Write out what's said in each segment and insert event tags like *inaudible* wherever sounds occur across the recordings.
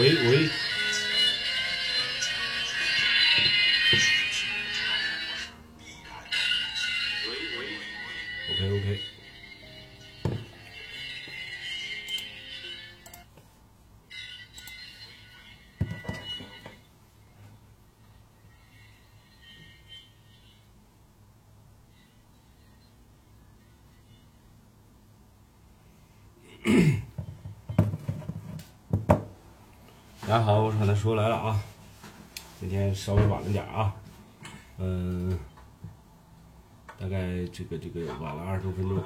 喂喂，大家好，我是海南叔来了啊，今天稍微晚了点啊，嗯。大概这个这个晚了二十多分钟。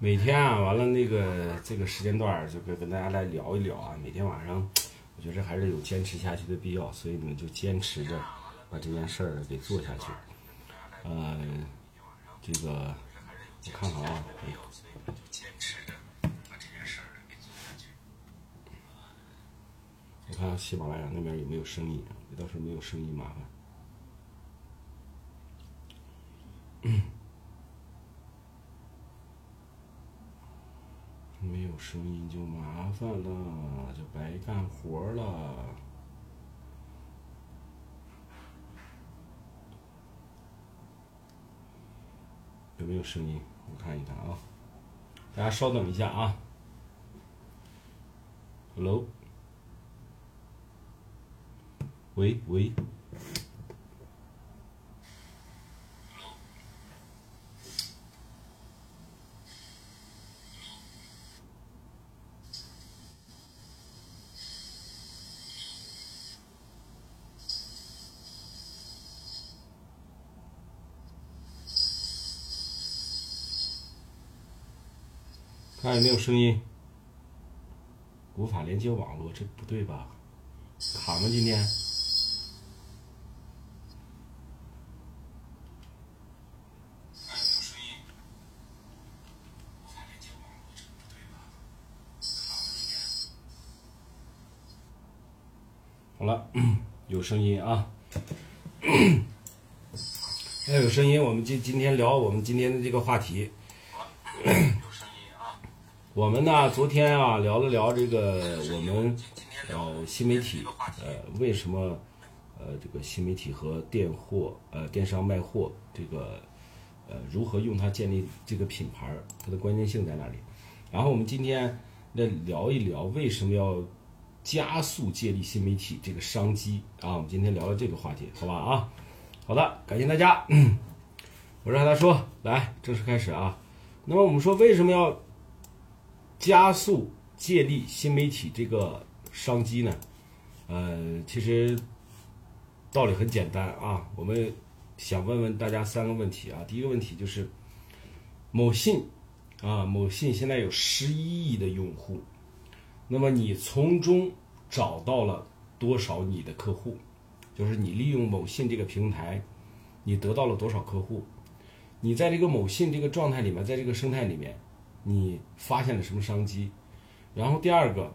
每天啊，完了那个这个时间段就跟跟大家来聊一聊啊。每天晚上，我觉得还是有坚持下去的必要，所以你们就坚持着把这件事儿给做下去。呃，这个我看看啊，看喜马拉雅那边有没有声音，要是没有声音麻烦。没有声音就麻烦了，就白干活了。有没有声音？我看一看啊，大家稍等一下啊。Hello。喂喂，看有没有声音？无法连接网络，这不对吧？卡吗？今天？好了，有声音啊！*coughs* 要有声音，我们今今天聊我们今天的这个话题。有声音啊我们呢，昨天啊聊了聊这个我们聊新媒体呃为什么呃这个新媒体和电货呃电商卖货这个呃如何用它建立这个品牌，它的关键性在哪里？然后我们今天来聊一聊为什么要加速建立新媒体这个商机啊，我们今天聊聊这个话题，好吧啊？好的，感谢大家，*clears throat* 我是海大说，来正式开始啊。那么我们说为什么要加速建立新媒体这个商机呢？呃，其实道理很简单啊，我们想问问大家三个问题啊。第一个问题就是，某信啊，某信现在有十一亿的用户。那么你从中找到了多少你的客户？就是你利用某信这个平台，你得到了多少客户？你在这个某信这个状态里面，在这个生态里面，你发现了什么商机？然后第二个，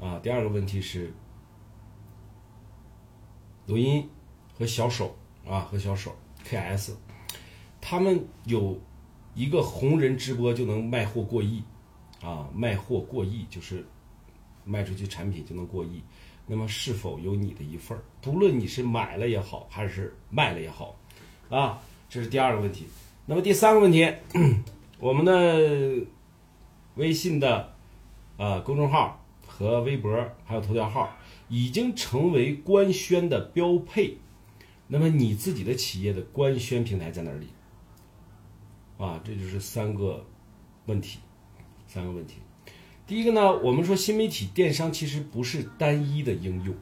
啊，第二个问题是，抖音和小手啊和小手 KS，他们有一个红人直播就能卖货过亿，啊，卖货过亿就是。卖出去产品就能过亿，那么是否有你的一份儿？不论你是买了也好，还是卖了也好，啊，这是第二个问题。那么第三个问题，*clears throat* 我们的微信的呃公众号和微博还有头条号已经成为官宣的标配。那么你自己的企业的官宣平台在哪里？啊，这就是三个问题，三个问题。第一个呢，我们说新媒体电商其实不是单一的应用，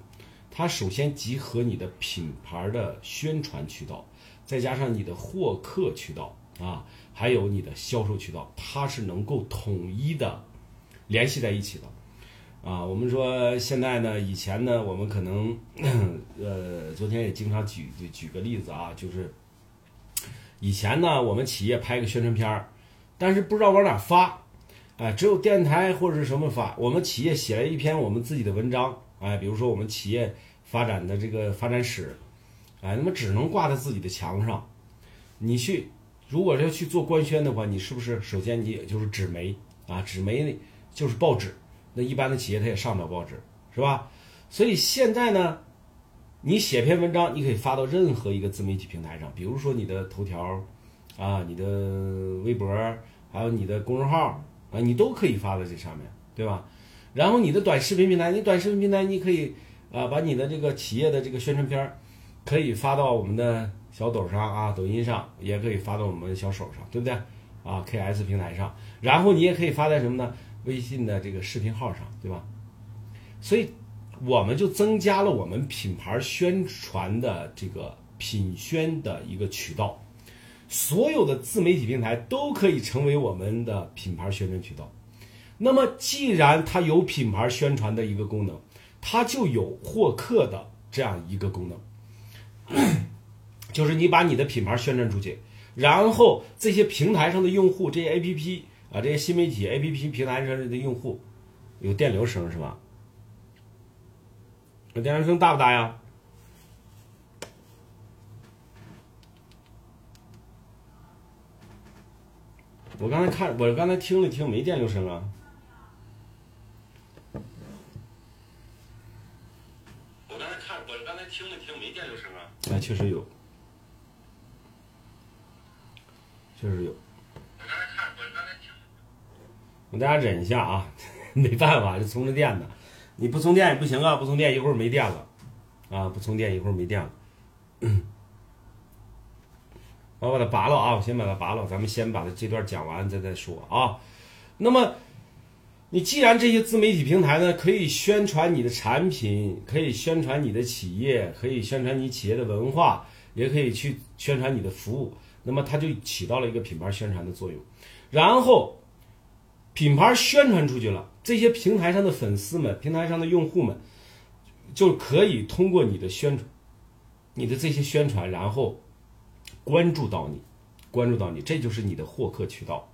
它首先集合你的品牌的宣传渠道，再加上你的获客渠道啊，还有你的销售渠道，它是能够统一的联系在一起的啊。我们说现在呢，以前呢，我们可能 *clears throat* 呃，昨天也经常举举个例子啊，就是以前呢，我们企业拍个宣传片儿，但是不知道往哪发。哎，只有电台或者是什么发，我们企业写了一篇我们自己的文章，哎，比如说我们企业发展的这个发展史，哎，那么只能挂在自己的墙上，你去如果要去做官宣的话，你是不是首先你也就是纸媒啊？纸媒就是报纸，那一般的企业它也上不了报纸，是吧？所以现在呢，你写篇文章，你可以发到任何一个自媒体平台上，比如说你的头条，啊，你的微博，还有你的公众号啊，你都可以发在这上面，对吧？然后你的短视频平台，你短视频平台你可以啊，把你的这个企业的这个宣传片儿，可以发到我们的。小抖上啊，抖音上也可以发到我们的小手上，对不对？啊，KS 平台上，然后你也可以发在什么呢？微信的这个视频号上，对吧？所以我们就增加了我们品牌宣传的这个品宣的一个渠道，所有的自媒体平台都可以成为我们的品牌宣传渠道。那么，既然它有品牌宣传的一个功能，它就有获客的这样一个功能。就是你把你的品牌宣传出去，然后这些平台上的用户，这些 A P P 啊，这些新媒体 A P P 平台上的用户，有电流声是吧？有电流声大不大呀？我刚才看，我刚才听了听，没电流声啊。我刚才看，我刚才听了听，没电流声啊。哎，确实有。确实有，我刚才看，我刚才听。我大家忍一下啊，*laughs* 没办法，就充着电呢。你不充电也不行啊，不充电一会儿没电了，啊，不充电一会儿没电了。我把它拔了啊，我先把它拔了，咱们先把它这段讲完再再说啊。那么，你既然这些自媒体平台呢，可以宣传你的产品，可以宣传你的企业，可以宣传你企业的文化，也可以去宣传你的服务。那么它就起到了一个品牌宣传的作用，然后品牌宣传出去了，这些平台上的粉丝们、平台上的用户们就可以通过你的宣传、你的这些宣传，然后关注到你，关注到你，这就是你的获客渠道，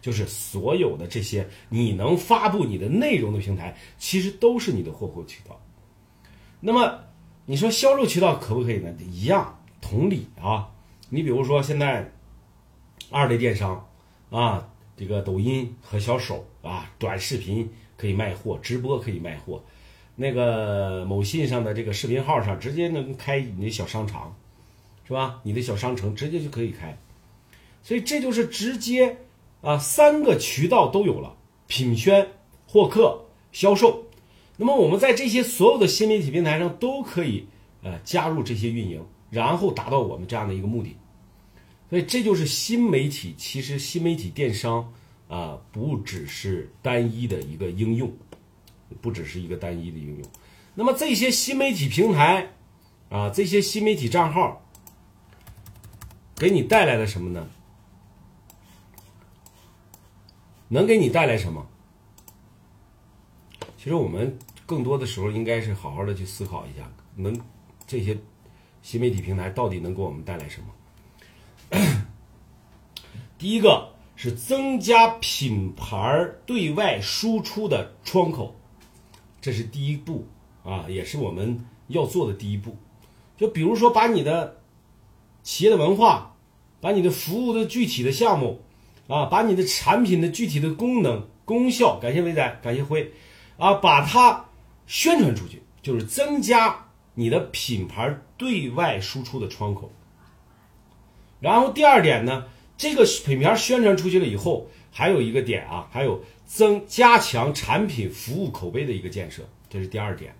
就是所有的这些你能发布你的内容的平台，其实都是你的获客渠道。那么你说销售渠道可不可以呢？一样，同理啊。你比如说，现在二类电商啊，这个抖音和小手啊，短视频可以卖货，直播可以卖货，那个某信上的这个视频号上直接能开你的小商场，是吧？你的小商城直接就可以开，所以这就是直接啊，三个渠道都有了：品宣、获客、销售。那么我们在这些所有的新媒体平台上都可以呃加入这些运营，然后达到我们这样的一个目的。所以这就是新媒体。其实新媒体电商啊，不只是单一的一个应用，不只是一个单一的应用。那么这些新媒体平台啊，这些新媒体账号，给你带来了什么呢？能给你带来什么？其实我们更多的时候应该是好好的去思考一下，能这些新媒体平台到底能给我们带来什么？*coughs* 第一个是增加品牌对外输出的窗口，这是第一步啊，也是我们要做的第一步。就比如说，把你的企业的文化，把你的服务的具体的项目啊，把你的产品的具体的功能、功效，感谢伟仔，感谢辉啊，把它宣传出去，就是增加你的品牌对外输出的窗口。然后第二点呢，这个品牌宣传出去了以后，还有一个点啊，还有增加强产品服务口碑的一个建设，这是第二点。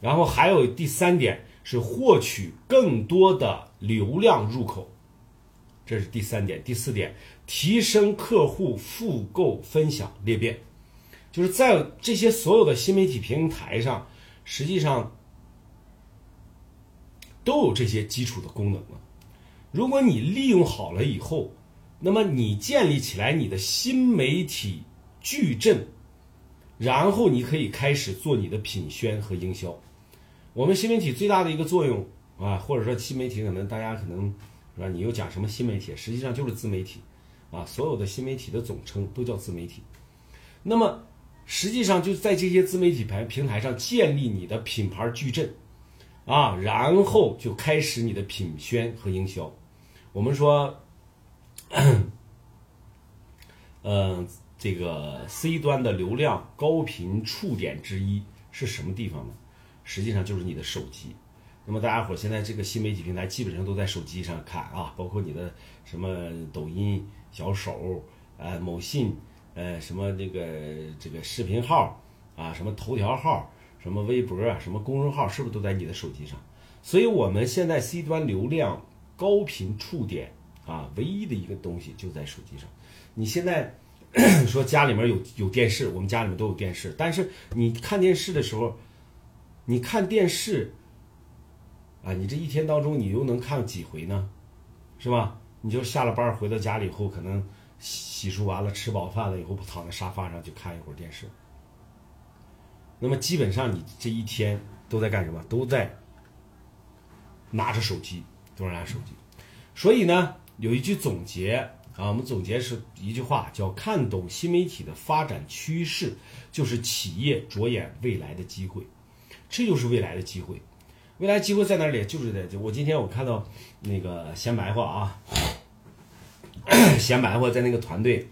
然后还有第三点是获取更多的流量入口，这是第三点。第四点，提升客户复购分享裂变，就是在这些所有的新媒体平台上，实际上都有这些基础的功能了。如果你利用好了以后，那么你建立起来你的新媒体矩阵，然后你可以开始做你的品宣和营销。我们新媒体最大的一个作用啊，或者说新媒体可能大家可能是吧？你又讲什么新媒体？实际上就是自媒体啊，所有的新媒体的总称都叫自媒体。那么实际上就在这些自媒体平平台上建立你的品牌矩阵啊，然后就开始你的品宣和营销。我们说，*clears throat* 呃，这个 C 端的流量高频触点之一是什么地方呢？实际上就是你的手机。那么大家伙现在这个新媒体平台基本上都在手机上看啊，包括你的什么抖音、小手、呃某信、呃什么这个这个视频号啊，什么头条号、什么微博、什么公众号，是不是都在你的手机上？所以我们现在 C 端流量高频触点啊，唯一的一个东西就在手机上。你现在 *clears throat* 说家里面有有电视，我们家里面都有电视，但是你看电视的时候，你看电视。啊，你这一天当中你又能看几回呢？是吧？你就下了班回到家里以后，可能洗漱完了，吃饱饭了以后，躺在沙发上就看一会儿电视。那么基本上你这一天都在干什么？都在拿着手机，都在拿手机。所以呢，有一句总结啊，我们总结是一句话，叫看懂新媒体的发展趋势，就是企业着眼未来的机会，这就是未来的机会。未来机会在哪里？就是在这我今天我看到那个闲白话啊，*coughs* 闲白话在那个团队，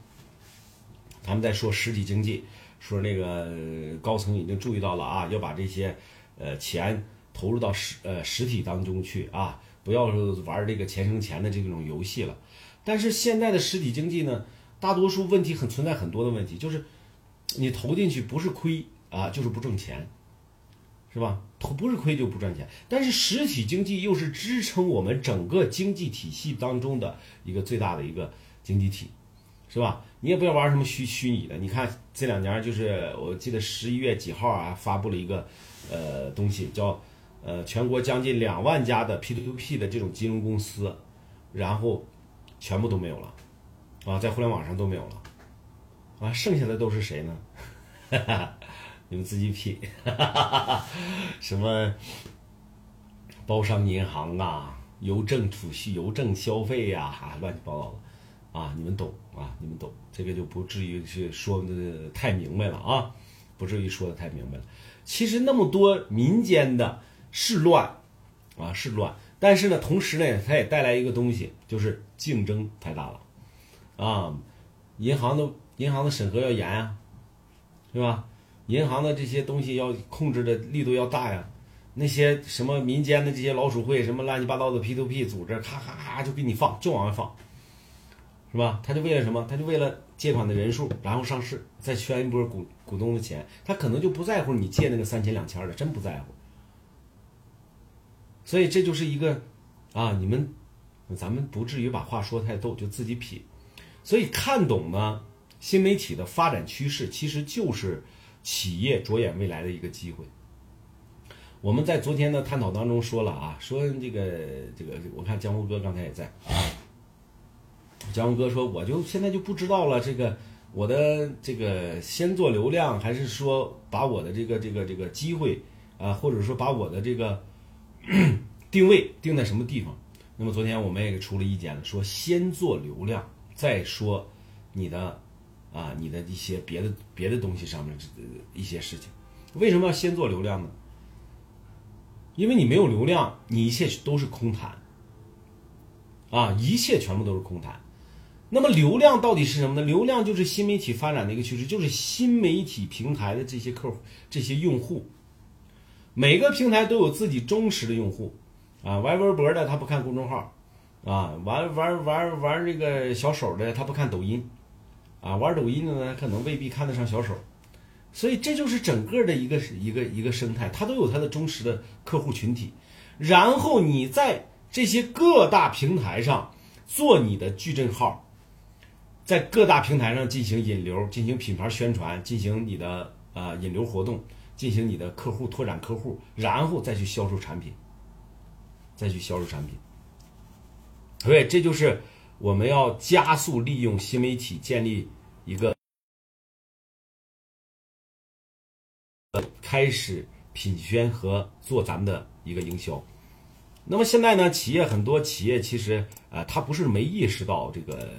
他们在说实体经济，说那个高层已经注意到了啊，要把这些呃钱投入到实呃实体当中去啊，不要玩这个钱生钱的这种游戏了。但是现在的实体经济呢，大多数问题很存在很多的问题，就是你投进去不是亏啊，就是不挣钱。是吧？投不是亏就不赚钱，但是实体经济又是支撑我们整个经济体系当中的一个最大的一个经济体，是吧？你也不要玩什么虚虚拟的。你看这两年，就是我记得十一月几号啊，发布了一个呃东西，叫呃全国将近两万家的 P2P 的这种金融公司，然后全部都没有了，啊，在互联网上都没有了，啊，剩下的都是谁呢？哈哈。你们自己品，哈哈哈什么包商银行啊，邮政储蓄、邮政消费呀，啊，乱七八糟的，啊，你们懂啊，你们懂，这个就不至于去说的太明白了啊，不至于说的太明白了。其实那么多民间的是乱，啊是乱，但是呢，同时呢，它也带来一个东西，就是竞争太大了，啊，银行的银行的审核要严啊，是吧？银行的这些东西要控制的力度要大呀，那些什么民间的这些老鼠会，什么乱七八糟的 P to P 组织，咔咔咔就给你放，就往外放，是吧？他就为了什么？他就为了借款的人数，然后上市，再圈一波股股东的钱，他可能就不在乎你借那个三千两千的，真不在乎。所以这就是一个啊，你们咱们不至于把话说太逗，就自己品。所以看懂呢，新媒体的发展趋势，其实就是。企业着眼未来的一个机会。我们在昨天的探讨当中说了啊，说这个这个，我看江湖哥刚才也在。江湖哥说，我就现在就不知道了，这个我的这个先做流量，还是说把我的这个这个这个机会啊，或者说把我的这个 *clears throat* 定位定在什么地方？那么昨天我们也给出了意见了，说先做流量，再说你的。啊，你的一些别的别的东西上面一些事情，为什么要先做流量呢？因为你没有流量，你一切都是空谈。啊，一切全部都是空谈。那么流量到底是什么呢？流量就是新媒体发展的一个趋势，就是新媒体平台的这些客户、这些用户。每个平台都有自己忠实的用户，啊，玩微博的他不看公众号，啊，玩玩玩玩这个小手的他不看抖音。啊，玩抖音的呢，可能未必看得上小手，所以这就是整个的一个一个一个生态，它都有它的忠实的客户群体。然后你在这些各大平台上做你的矩阵号，在各大平台上进行引流、进行品牌宣传、进行你的啊引流活动、进行你的客户拓展客户，然后再去销售产品，再去销售产品。所以这就是。我们要加速利用新媒体建立一个，开始品宣和做咱们的一个营销。那么现在呢，企业很多企业其实啊，他不是没意识到这个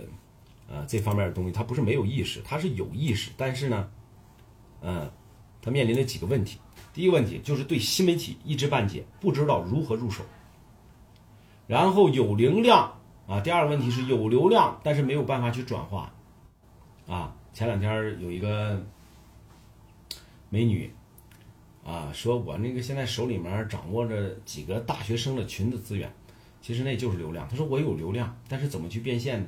呃这方面的东西，他不是没有意识，他是有意识，但是呢，嗯，他面临的几个问题。第一个问题就是对新媒体一知半解，不知道如何入手。然后有流量。啊。第二个问题是有流量，但是没有办法去转化啊。前两天有一个美女啊，说我那个现在手里面掌握着几个大学生的群的资源，其实那就是流量。她说我有流量，但是怎么去变现呢？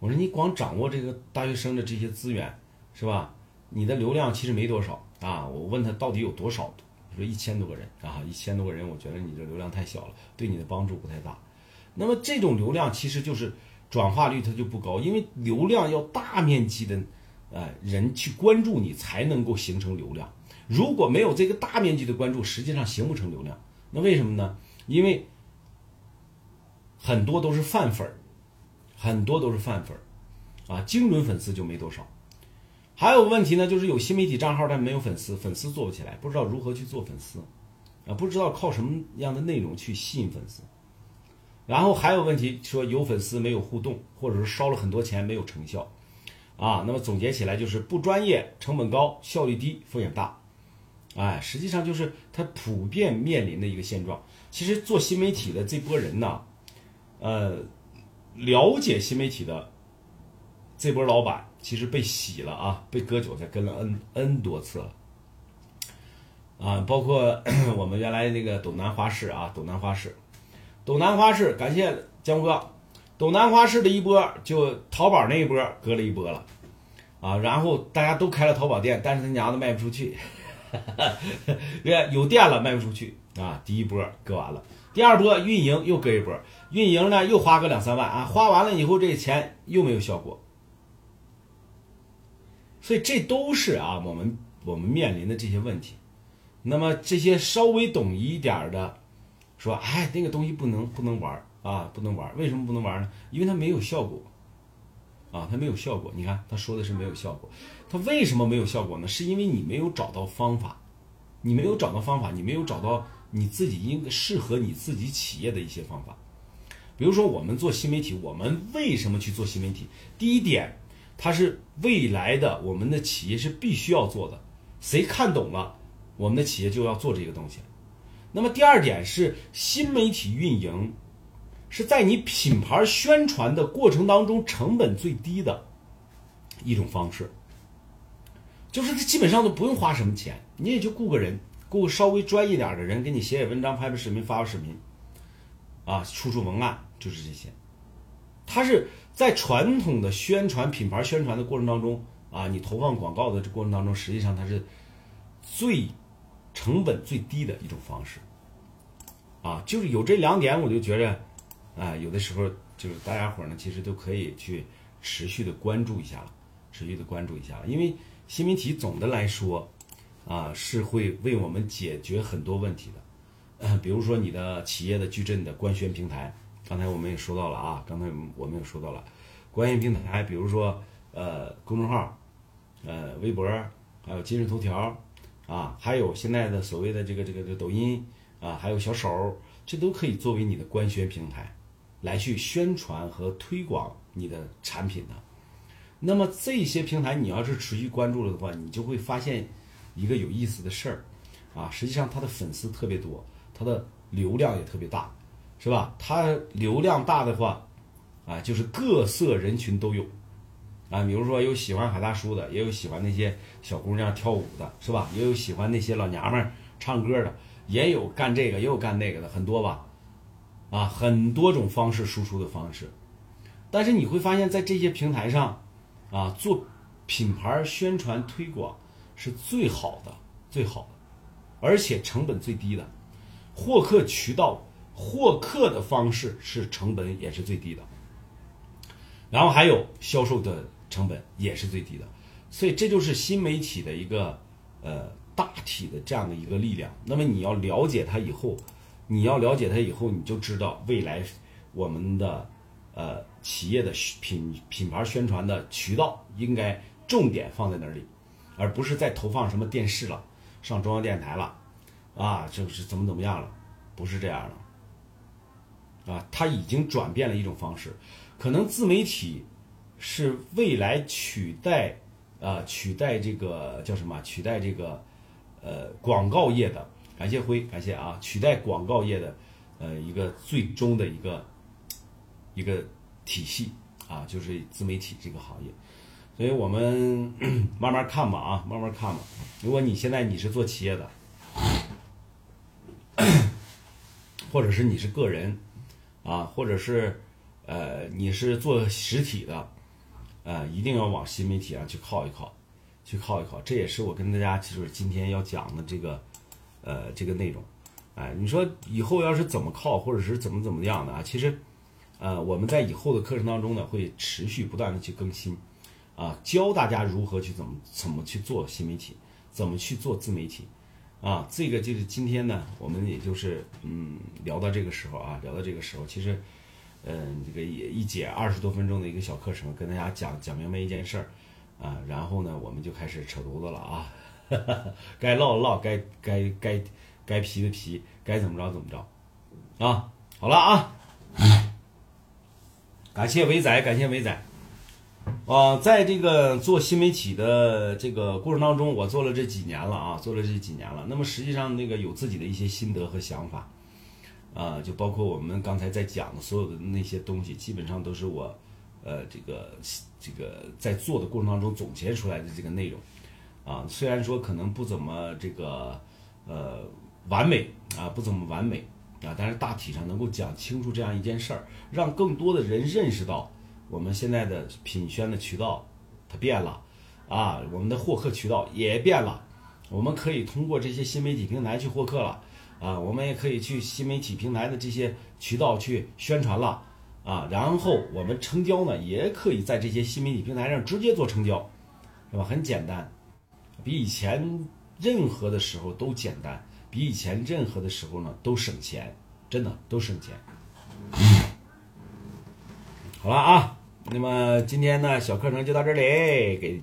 我说你光掌握这个大学生的这些资源是吧？你的流量其实没多少啊。我问他到底有多少？说一千多个人啊，一千多个人，我觉得你这流量太小了，对你的帮助不太大。那么这种流量其实就是转化率它就不高，因为流量要大面积的，呃人去关注你才能够形成流量。如果没有这个大面积的关注，实际上形不成流量。那为什么呢？因为很多都是泛粉儿，很多都是泛粉儿，啊，精准粉丝就没多少。还有问题呢，就是有新媒体账号但没有粉丝，粉丝做不起来，不知道如何去做粉丝，啊，不知道靠什么样的内容去吸引粉丝。然后还有问题说有粉丝没有互动，或者是烧了很多钱没有成效，啊，那么总结起来就是不专业、成本高、效率低、风险大，哎，实际上就是它普遍面临的一个现状。其实做新媒体的这波人呢，呃，了解新媒体的这波老板。其实被洗了啊，被割韭菜割了 n n 多次了，啊，包括 *coughs* 我们原来那个斗南花市啊，斗南花市，斗南花市，感谢江哥，斗南花市的一波就淘宝那一波割了一波了，啊，然后大家都开了淘宝店，但是他娘的卖不出去，*laughs* 有店了卖不出去。啊，第一波割完了，第二波运营又割一波，运营呢又花个两三万。啊，花完了以后这钱又没有效果。所以这都是啊，我们我们面临的这些问题。那么这些稍微懂一点的，说，哎，那个东西不能不能玩啊，不能玩。为什么不能玩呢？因为它没有效果，啊，它没有效果。你看他说的是没有效果，他为什么没有效果呢？是因为你没有找到方法，你没有找到方法，你没有找到你自己应适合你自己企业的一些方法。比如说我们做新媒体，我们为什么去做新媒体？第一点。它是未来的，我们的企业是必须要做的。谁看懂了，我们的企业就要做这个东西。那么第二点是新媒体运营，是在你品牌宣传的过程当中成本最低的一种方式。就是它基本上都不用花什么钱，你也就雇个人，雇个稍微专业点的人给你写写文章、拍拍视频、发发视频，啊，出出文案，就是这些。它是。在传统的宣传品牌宣传的过程当中啊，你投放广告的这过程当中，实际上它是最成本最低的一种方式。啊，就是有这两点，我就觉着啊，有的时候就是大家伙呢，其实都可以去持续的关注一下了，持续的关注一下，因为新媒体总的来说啊，是会为我们解决很多问题的，*clears throat* 比如说你的企业的矩阵的官宣平台。刚才我们也说到了啊，刚才我们也说到了，官宣平台，比如说呃公众号，呃微博，还有今日头条，啊，还有现在的所谓的这个这个这抖音啊，还有小手，这都可以作为你的官宣平台，来去宣传和推广你的产品的。那么这些平台你要是持续关注了的话，你就会发现一个有意思的事儿，啊，实际上它的粉丝特别多，它的流量也特别大。是吧？它流量大的话，啊，就是各色人群都有，啊，比如说有喜欢海大叔的，也有喜欢那些小姑娘跳舞的，是吧？也有喜欢那些老娘们唱歌的，也有干这个，也有干那个的，很多吧，啊，很多种方式输出的方式。但是你会发现在这些平台上，啊，做品牌宣传推广是最好的，最好的，而且成本最低的，获客渠道。获客的方式是成本也是最低的，然后还有销售的成本也是最低的，所以这就是新媒体的一个呃大体的这样的一个力量。那么你要了解它以后，你要了解它以后，你就知道未来我们的呃企业的品品牌宣传的渠道应该重点放在哪里，而不是再投放什么电视了，上中央电视台了，啊，就是怎么怎么样了，不是这样的。啊，它已经转变了一种方式，可能自媒体是未来取代啊取代这个叫什么？取代这个呃广告业的。感谢辉，感谢啊，取代广告业的呃一个最终的一个一个体系啊，就是自媒体这个行业。所以我们慢慢看吧啊，慢慢看吧。如果你现在你是做企业的，*coughs* 或者是你是个人啊，或者是呃你是做实体的，呃，一定要往新媒体上去靠一靠，去靠一靠。这也是我跟大家就是今天要讲的这个呃这个内容。哎，你说以后要是怎么靠，或者是怎么怎么样的啊？其实呃我们在以后的课程当中呢，会持续不断的去更新。啊，教大家如何去怎么怎么去做新媒体，怎么去做自媒体，啊，这个就是今天呢，我们也就是嗯聊到这个时候啊，聊到这个时候，其实，嗯，这个也一节二十多分钟的一个小课程，跟大家讲讲明白一件事儿，啊，然后呢，我们就开始扯犊子了啊，*laughs* 该唠的唠，该该该该皮的皮，该怎么着怎么着，啊，好了啊，感谢伟仔，感谢伟仔。啊，在这个做新媒体的这个过程当中，我做了这几年了啊，做了这几年了。那么实际上，那个有自己的一些心得和想法，啊，就包括我们刚才在讲的所有的那些东西，基本上都是我，呃，这个这个在做的过程当中总结出来的这个内容，啊，虽然说可能不怎么这个呃完美啊，不怎么完美啊，但是大体上能够讲清楚这样一件事儿，让更多的人认识到。我们现在的品宣的渠道它变了啊，我们的获客渠道也变了。我们可以通过这些新媒体平台去获客了啊，我们也可以去新媒体平台的这些渠道去宣传了啊。然后我们成交呢，也可以在这些新媒体平台上直接做成交，是吧？很简单，比以前任何的时候都简单，比以前任何的时候呢都省钱，真的都省钱。*laughs* 好了啊。那么今天呢，小课程就到这里，给